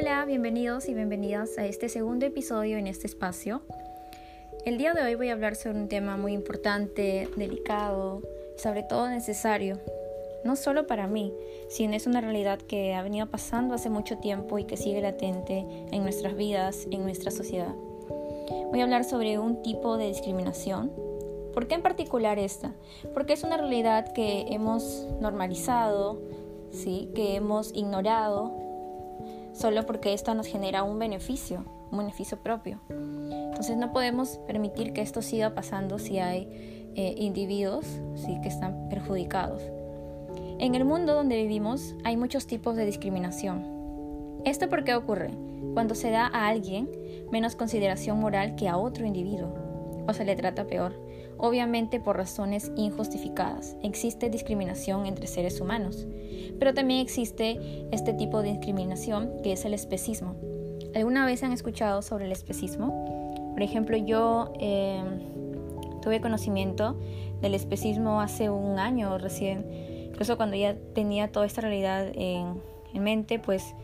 Hola, bienvenidos y bienvenidas a este segundo episodio en este espacio. El día de hoy voy a hablar sobre un tema muy importante, delicado y sobre todo necesario, no solo para mí, sino es una realidad que ha venido pasando hace mucho tiempo y que sigue latente en nuestras vidas, en nuestra sociedad. Voy a hablar sobre un tipo de discriminación. ¿Por qué en particular esta? Porque es una realidad que hemos normalizado, ¿sí? que hemos ignorado solo porque esto nos genera un beneficio, un beneficio propio. Entonces no podemos permitir que esto siga pasando si hay eh, individuos ¿sí? que están perjudicados. En el mundo donde vivimos hay muchos tipos de discriminación. ¿Esto por qué ocurre? Cuando se da a alguien menos consideración moral que a otro individuo, o se le trata peor, obviamente por razones injustificadas. Existe discriminación entre seres humanos, pero también existe este tipo de discriminación que es el especismo. ¿Alguna vez han escuchado sobre el especismo? Por ejemplo, yo em, tuve conocimiento del especismo hace un año recién, incluso cuando ya tenía toda esta realidad en, mente, pues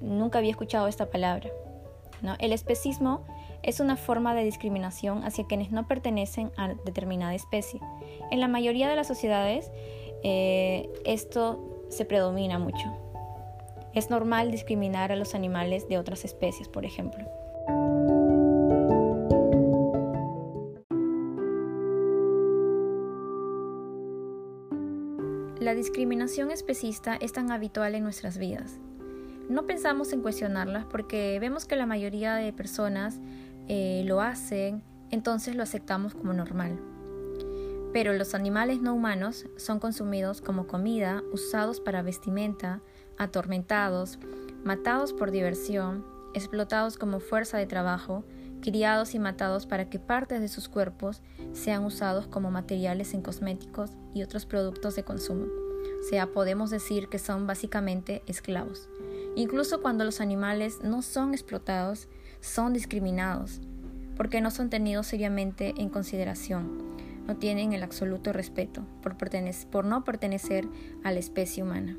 nunca había escuchado esta palabra. El especismo es una forma de discriminación hacia quienes no pertenecen a determinada especie. En la mayoría de las sociedades eh, esto se predomina mucho. Es normal discriminar a los animales de otras especies, por ejemplo. La discriminación especista es tan habitual en nuestras vidas. No pensamos en cuestionarlas porque vemos que la mayoría de personas eh, lo hacen, entonces lo aceptamos como normal. Pero los animales no humanos son consumidos como comida, usados para vestimenta, atormentados, matados por diversión, explotados como fuerza de trabajo, criados y matados para que partes de sus cuerpos sean usados como materiales en cosméticos y otros productos de consumo. O sea, podemos decir que son básicamente esclavos. Incluso cuando los animales no son explotados, son discriminados, porque no son tenidos seriamente en consideración, no tienen el absoluto respeto por, por no pertenecer a la especie humana.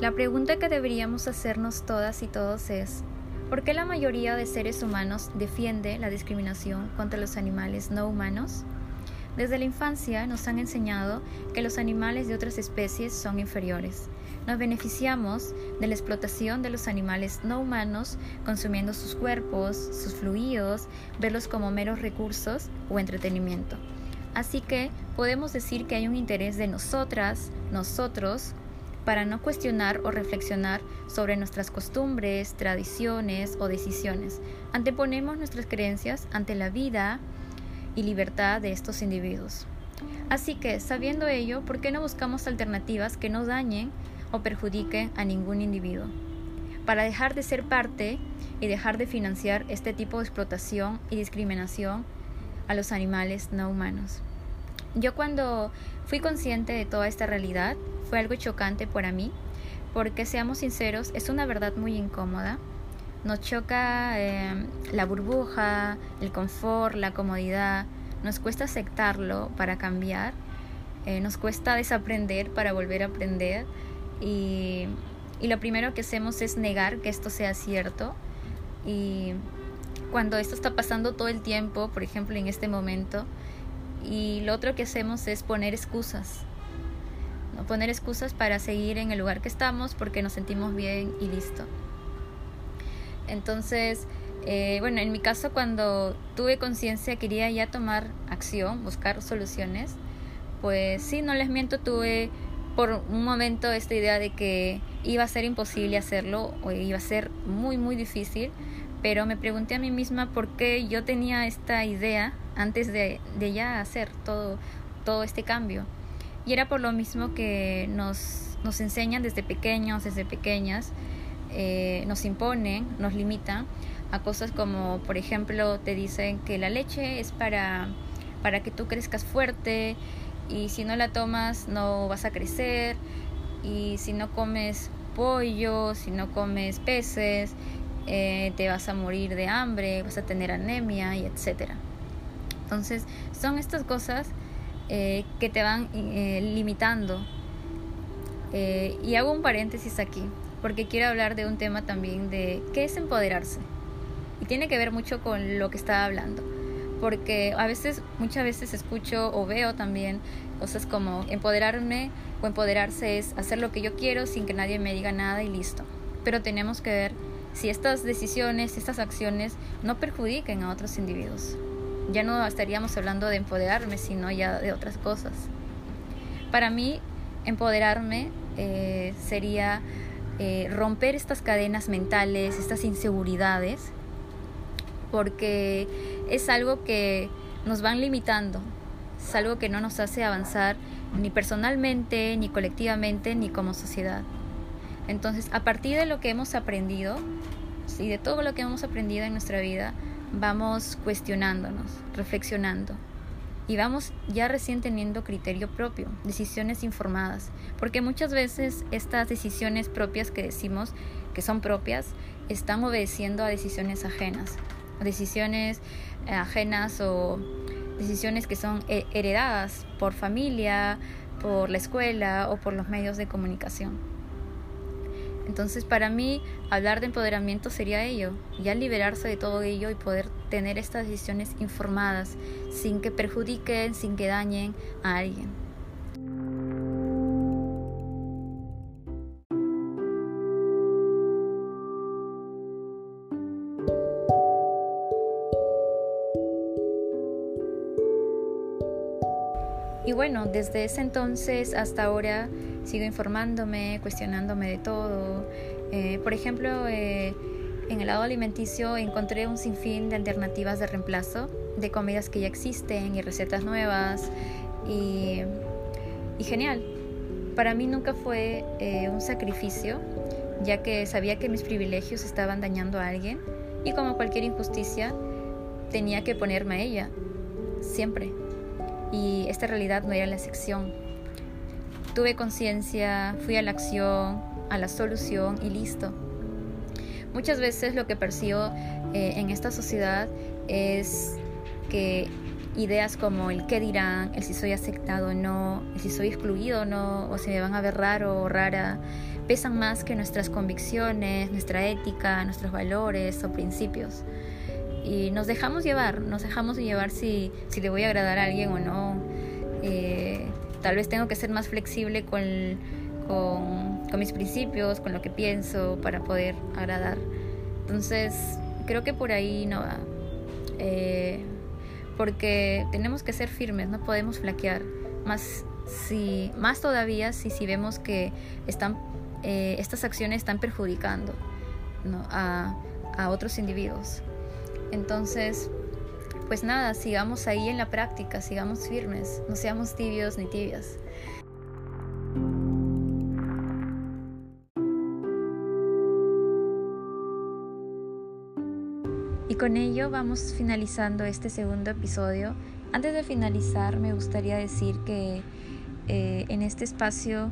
La pregunta que deberíamos hacernos todas y todos es, ¿por qué la mayoría de seres humanos defiende la discriminación contra los animales no humanos? Desde la infancia nos han enseñado que los animales de otras especies son inferiores. Nos beneficiamos de la explotación de los animales no humanos, consumiendo sus cuerpos, sus fluidos, verlos como meros recursos o entretenimiento. Así que podemos decir que hay un interés de nosotras, nosotros, para no cuestionar o reflexionar sobre nuestras costumbres, tradiciones o decisiones. Anteponemos nuestras creencias ante la vida, y libertad de estos individuos. Así que, sabiendo ello, ¿por qué no buscamos alternativas que no dañen o perjudiquen a ningún individuo? Para dejar de ser parte y dejar de financiar este tipo de explotación y discriminación a los animales no humanos. Yo cuando fui consciente de toda esta realidad fue algo chocante para mí, porque seamos sinceros, es una verdad muy incómoda nos choca em, la burbuja, el confort, la comodidad. Nos cuesta aceptarlo para cambiar. Eh, nos cuesta desaprender para volver a aprender. Y, y lo primero que hacemos es negar que esto sea cierto. Y cuando esto está pasando todo el tiempo, por ejemplo en este momento, y lo otro que hacemos es poner excusas. ¿no? Poner excusas para seguir en el lugar que estamos porque nos sentimos bien y listo. Entonces, eh, bueno, en mi caso cuando tuve conciencia quería ya tomar acción, buscar soluciones, pues sí, no les miento, tuve por un momento esta idea de que iba a ser imposible hacerlo o iba a ser muy, muy difícil, pero me pregunté a mí misma por qué yo tenía esta idea antes de, de ya hacer todo, todo este cambio. Y era por lo mismo que nos, nos enseñan desde pequeños, desde pequeñas, eh, nos imponen, nos limitan a cosas como, por ejemplo, te dicen que la leche es para, para que tú crezcas fuerte y si no la tomas no vas a crecer y si no comes pollo, si no comes peces, eh, te vas a morir de hambre, vas a tener anemia y etcétera. Entonces, son estas cosas eh, que te van eh, limitando. Y hago un paréntesis aquí, porque quiero hablar de un tema también de qué es empoderarse. Y tiene que ver mucho con lo que estaba hablando. Porque a veces, muchas veces escucho o veo también cosas como empoderarme o empoderarse es hacer lo que yo quiero sin que nadie me diga nada y listo. Pero tenemos que ver si estas decisiones, estas acciones no perjudiquen a otros individuos. Ya no estaríamos hablando de empoderarme, sino ya de otras cosas. Para mí, empoderarme eh, sería eh, romper estas cadenas mentales, estas inseguridades, porque es algo que nos van limitando, es algo que no nos hace avanzar ni personalmente, ni colectivamente, ni como sociedad. Entonces, a partir de lo que hemos aprendido y de todo lo que hemos aprendido en nuestra vida, vamos cuestionándonos, reflexionando. Y vamos ya recién teniendo criterio propio, decisiones informadas, porque muchas veces estas decisiones propias que decimos que son propias están obedeciendo a decisiones ajenas, decisiones eh, ajenas o decisiones que son eh, heredadas por familia, por la escuela o por los medios de comunicación. Entonces para mí hablar de empoderamiento sería ello, ya liberarse de todo ello y poder tener estas decisiones informadas sin que perjudiquen, sin que dañen a alguien. Y bueno, desde ese entonces hasta ahora sigo informándome, cuestionándome de todo. Eh, por ejemplo, eh, en el lado alimenticio encontré un sinfín de alternativas de reemplazo de comidas que ya existen y recetas nuevas y, genial. Para mí nunca fue eh, un sacrificio, ya que sabía que mis privilegios estaban dañando a alguien y como cualquier injusticia tenía que ponerme a ella, siempre y esta realidad no era la excepción. Tuve conciencia, fui a la acción, a la solución y listo. Muchas veces lo que percibo eh, en esta sociedad es que ideas como el qué dirán, el si soy aceptado o no, el si soy excluido o no, o si me van a ver raro o rara, pesan más que nuestras convicciones, nuestra ética, nuestros valores o principios y nos dejamos llevar, nos dejamos llevar si, si le voy a agradar a alguien o no. Eh, tal vez tengo que ser más flexible con, con, mis principios, con lo que pienso para poder agradar. Entonces, creo que por ahí no va. Eh, porque tenemos que ser firmes, no podemos flaquear. Más, si, más todavía si, si vemos que están, eh, estas acciones están perjudicando a, a otros individuos. Entonces, pues nada, sigamos ahí en la práctica, sigamos firmes, no seamos tibios ni tibias. Y con ello vamos finalizando este segundo episodio. Antes de finalizar, me gustaría decir que eh, en este espacio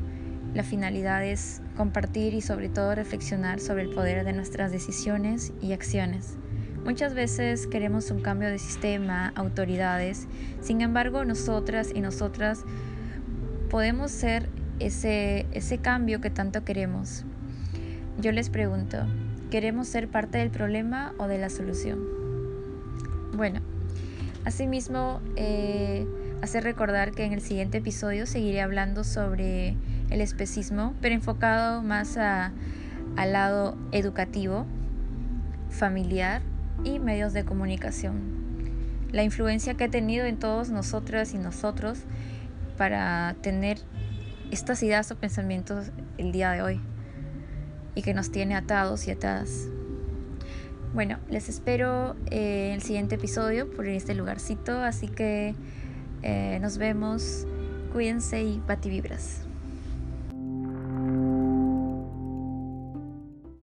la finalidad es compartir y sobre todo reflexionar sobre el poder de nuestras decisiones y acciones. Muchas veces queremos un cambio de sistema, autoridades, sin embargo nosotras y nosotras podemos ser ese, ese cambio que tanto queremos. Yo les pregunto, ¿queremos ser parte del problema o de la solución? Bueno, asimismo, eh, hace recordar que en el siguiente episodio seguiré hablando sobre el especismo, pero enfocado más al lado educativo, familiar y medios de comunicación. La influencia que ha tenido en todos nosotras y nosotros para tener estas ideas o pensamientos el día de hoy y que nos tiene atados y atadas. Bueno, les espero en el siguiente episodio por este lugarcito, así que eh, nos vemos, cuídense y vibras